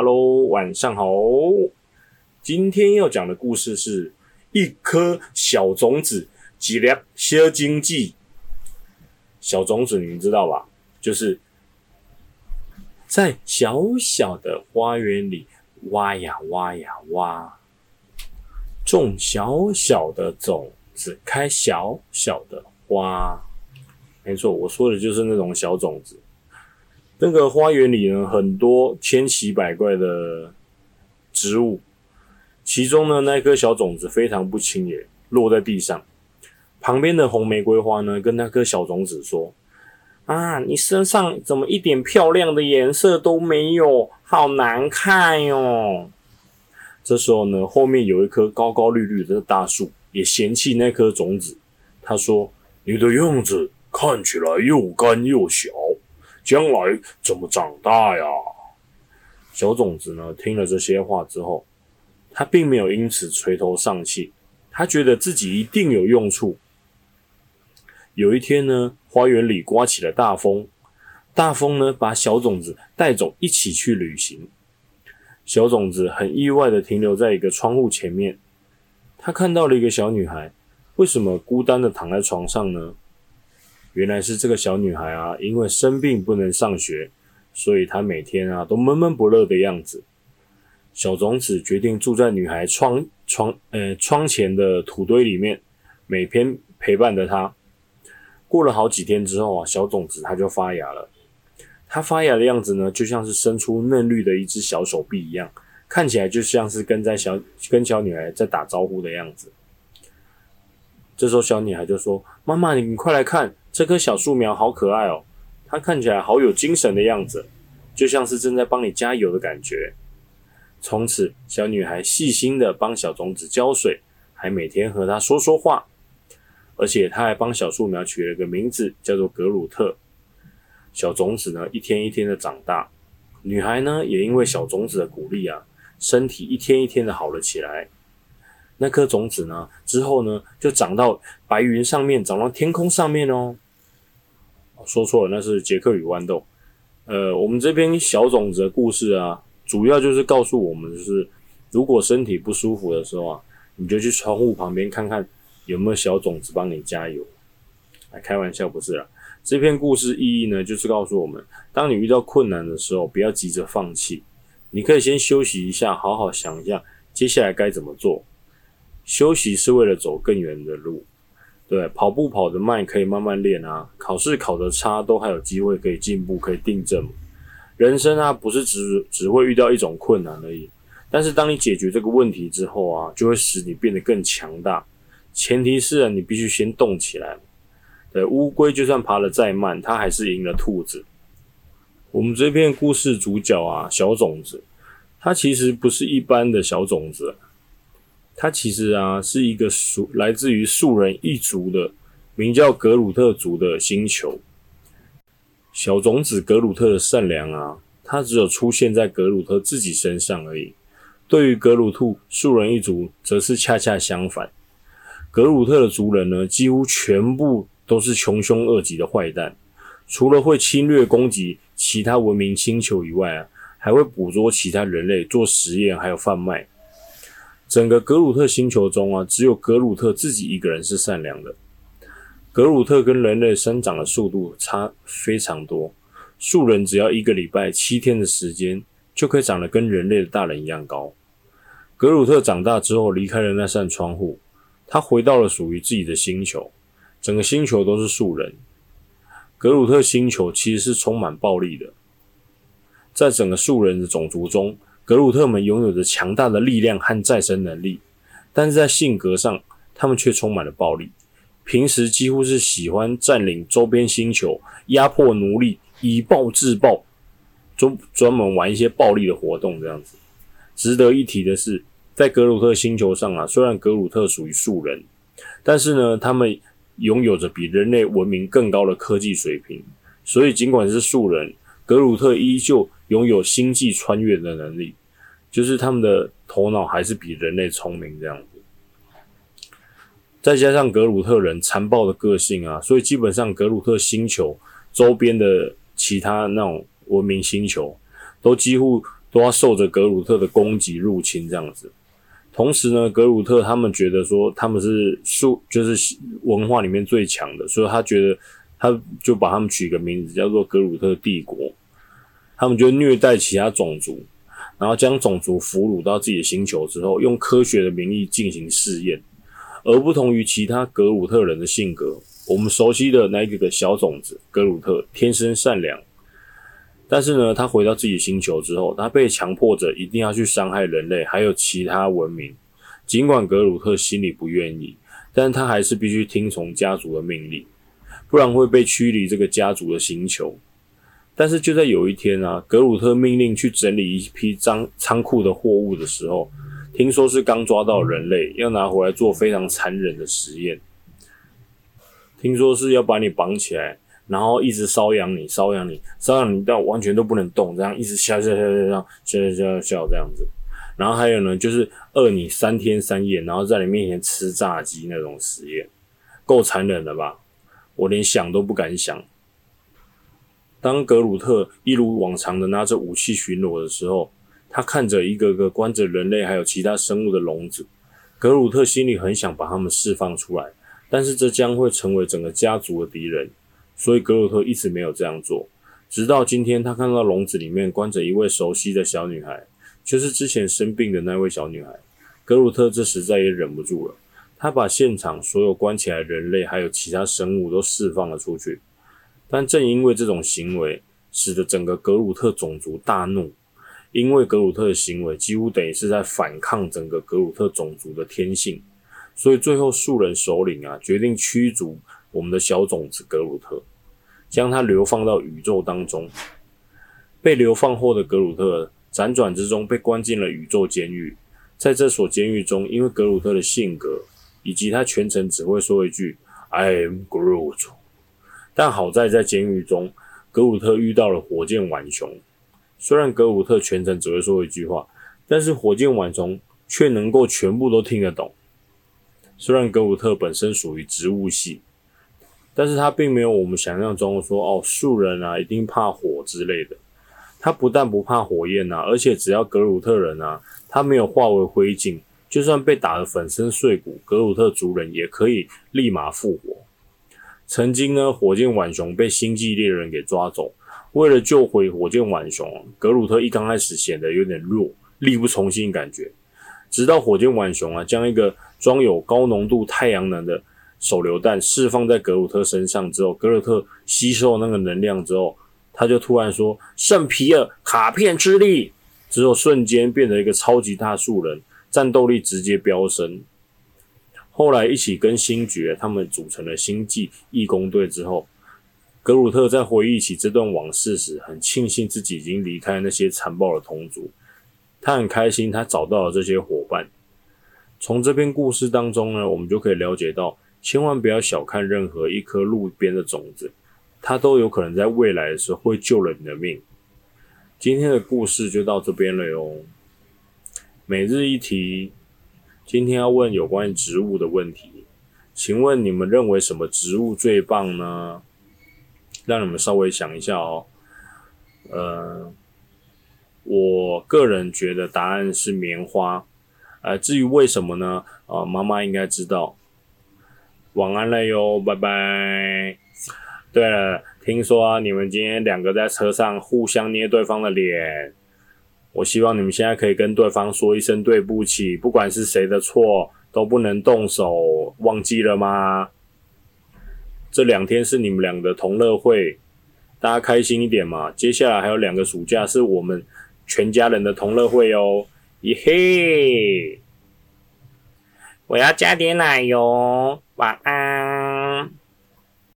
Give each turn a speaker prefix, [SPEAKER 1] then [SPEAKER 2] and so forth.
[SPEAKER 1] Hello，晚上好。今天要讲的故事是一颗小种子，几粒小经济。小种子，你们知道吧？就是在小小的花园里挖呀挖呀挖，种小小的种子，开小小的花。没错，我说的就是那种小种子。那个花园里呢，很多千奇百怪的植物，其中呢，那颗小种子非常不轻也，落在地上。旁边的红玫瑰花呢，跟那颗小种子说：“啊，你身上怎么一点漂亮的颜色都没有？好难看哟！”这时候呢，后面有一棵高高绿绿的大树，也嫌弃那颗种子。他说：“你的样子。”看起来又干又小，将来怎么长大呀？小种子呢？听了这些话之后，他并没有因此垂头丧气，他觉得自己一定有用处。有一天呢，花园里刮起了大风，大风呢把小种子带走，一起去旅行。小种子很意外的停留在一个窗户前面，他看到了一个小女孩，为什么孤单的躺在床上呢？原来是这个小女孩啊，因为生病不能上学，所以她每天啊都闷闷不乐的样子。小种子决定住在女孩窗窗呃窗前的土堆里面，每天陪伴着她。过了好几天之后啊，小种子它就发芽了。它发芽的样子呢，就像是伸出嫩绿的一只小手臂一样，看起来就像是跟在小跟小女孩在打招呼的样子。这时候小女孩就说：“妈妈，你快来看。”这棵小树苗好可爱哦，它看起来好有精神的样子，就像是正在帮你加油的感觉。从此，小女孩细心的帮小种子浇水，还每天和它说说话，而且她还帮小树苗取了个名字，叫做格鲁特。小种子呢，一天一天的长大，女孩呢，也因为小种子的鼓励啊，身体一天一天的好了起来。那颗种子呢，之后呢，就长到白云上面，长到天空上面哦。说错了，那是杰克与豌豆。呃，我们这边小种子的故事啊，主要就是告诉我们，就是如果身体不舒服的时候啊，你就去窗户旁边看看有没有小种子帮你加油。来开玩笑不是啦，这篇故事意义呢，就是告诉我们，当你遇到困难的时候，不要急着放弃，你可以先休息一下，好好想一下接下来该怎么做。休息是为了走更远的路。对，跑步跑得慢可以慢慢练啊，考试考得差都还有机会可以进步，可以订正。人生啊，不是只只会遇到一种困难而已，但是当你解决这个问题之后啊，就会使你变得更强大。前提是啊，你必须先动起来。对，乌龟就算爬得再慢，它还是赢了兔子。我们这篇故事主角啊，小种子，它其实不是一般的小种子。它其实啊是一个属来自于树人一族的，名叫格鲁特族的星球。小种子格鲁特的善良啊，它只有出现在格鲁特自己身上而已。对于格鲁兔树人一族，则是恰恰相反。格鲁特的族人呢，几乎全部都是穷凶恶极的坏蛋，除了会侵略攻击其他文明星球以外啊，还会捕捉其他人类做实验，还有贩卖。整个格鲁特星球中啊，只有格鲁特自己一个人是善良的。格鲁特跟人类生长的速度差非常多，树人只要一个礼拜七天的时间，就可以长得跟人类的大人一样高。格鲁特长大之后离开了那扇窗户，他回到了属于自己的星球，整个星球都是树人。格鲁特星球其实是充满暴力的，在整个树人的种族中。格鲁特们拥有着强大的力量和再生能力，但是在性格上，他们却充满了暴力。平时几乎是喜欢占领周边星球，压迫奴隶，以暴制暴，专专门玩一些暴力的活动。这样子，值得一提的是，在格鲁特星球上啊，虽然格鲁特属于树人，但是呢，他们拥有着比人类文明更高的科技水平。所以，尽管是树人，格鲁特依旧拥有星际穿越的能力。就是他们的头脑还是比人类聪明这样子，再加上格鲁特人残暴的个性啊，所以基本上格鲁特星球周边的其他那种文明星球都几乎都要受着格鲁特的攻击入侵这样子。同时呢，格鲁特他们觉得说他们是数就是文化里面最强的，所以他觉得他就把他们取个名字叫做格鲁特帝国。他们就虐待其他种族，然后将种族俘虏到自己的星球之后，用科学的名义进行试验。而不同于其他格鲁特人的性格，我们熟悉的那一个小种子格鲁特天生善良。但是呢，他回到自己星球之后，他被强迫着一定要去伤害人类，还有其他文明。尽管格鲁特心里不愿意，但他还是必须听从家族的命令，不然会被驱离这个家族的星球。但是就在有一天啊，格鲁特命令去整理一批仓仓库的货物的时候，听说是刚抓到人类，要拿回来做非常残忍的实验。听说是要把你绑起来。然后一直瘙痒你，瘙痒你，瘙痒你到完全都不能动，这样一直笑笑笑笑笑笑笑笑这样子。然后还有呢，就是饿你三天三夜，然后在你面前吃炸鸡那种实验，够残忍的吧？我连想都不敢想。当格鲁特一如往常的拿着武器巡逻的时候，他看着一个个关着人类还有其他生物的笼子，格鲁特心里很想把他们释放出来，但是这将会成为整个家族的敌人。所以格鲁特一直没有这样做，直到今天，他看到笼子里面关着一位熟悉的小女孩，就是之前生病的那位小女孩。格鲁特这时再也忍不住了，他把现场所有关起来人类还有其他生物都释放了出去。但正因为这种行为，使得整个格鲁特种族大怒，因为格鲁特的行为几乎等于是在反抗整个格鲁特种族的天性，所以最后树人首领啊决定驱逐。我们的小种子格鲁特将他流放到宇宙当中。被流放后的格鲁特辗转之中被关进了宇宙监狱。在这所监狱中，因为格鲁特的性格以及他全程只会说一句 “I am Groot”，但好在在监狱中，格鲁特遇到了火箭浣熊。虽然格鲁特全程只会说一句话，但是火箭浣熊却能够全部都听得懂。虽然格鲁特本身属于植物系。但是他并没有我们想象中说哦，树人啊一定怕火之类的。他不但不怕火焰呐，而且只要格鲁特人啊，他没有化为灰烬，就算被打得粉身碎骨，格鲁特族人也可以立马复活。曾经呢，火箭浣熊被星际猎人给抓走，为了救回火箭浣熊，格鲁特一刚开始显得有点弱，力不从心感觉。直到火箭浣熊啊，将一个装有高浓度太阳能的手榴弹释放在格鲁特身上之后，格鲁特吸收那个能量之后，他就突然说：“圣皮尔卡片之力！”之后瞬间变成一个超级大树人，战斗力直接飙升。后来一起跟星爵他们组成了星际义工队之后，格鲁特在回忆起这段往事时，很庆幸自己已经离开那些残暴的同族。他很开心，他找到了这些伙伴。从这篇故事当中呢，我们就可以了解到。千万不要小看任何一颗路边的种子，它都有可能在未来的时候会救了你的命。今天的故事就到这边了哟。每日一题，今天要问有关于植物的问题，请问你们认为什么植物最棒呢？让你们稍微想一下哦。呃，我个人觉得答案是棉花。呃，至于为什么呢？啊，妈妈应该知道。晚安了哟，拜拜。对了，听说你们今天两个在车上互相捏对方的脸，我希望你们现在可以跟对方说一声对不起，不管是谁的错都不能动手，忘记了吗？这两天是你们两个同乐会，大家开心一点嘛。接下来还有两个暑假是我们全家人的同乐会哦，耶嘿。我要加点奶油，晚安。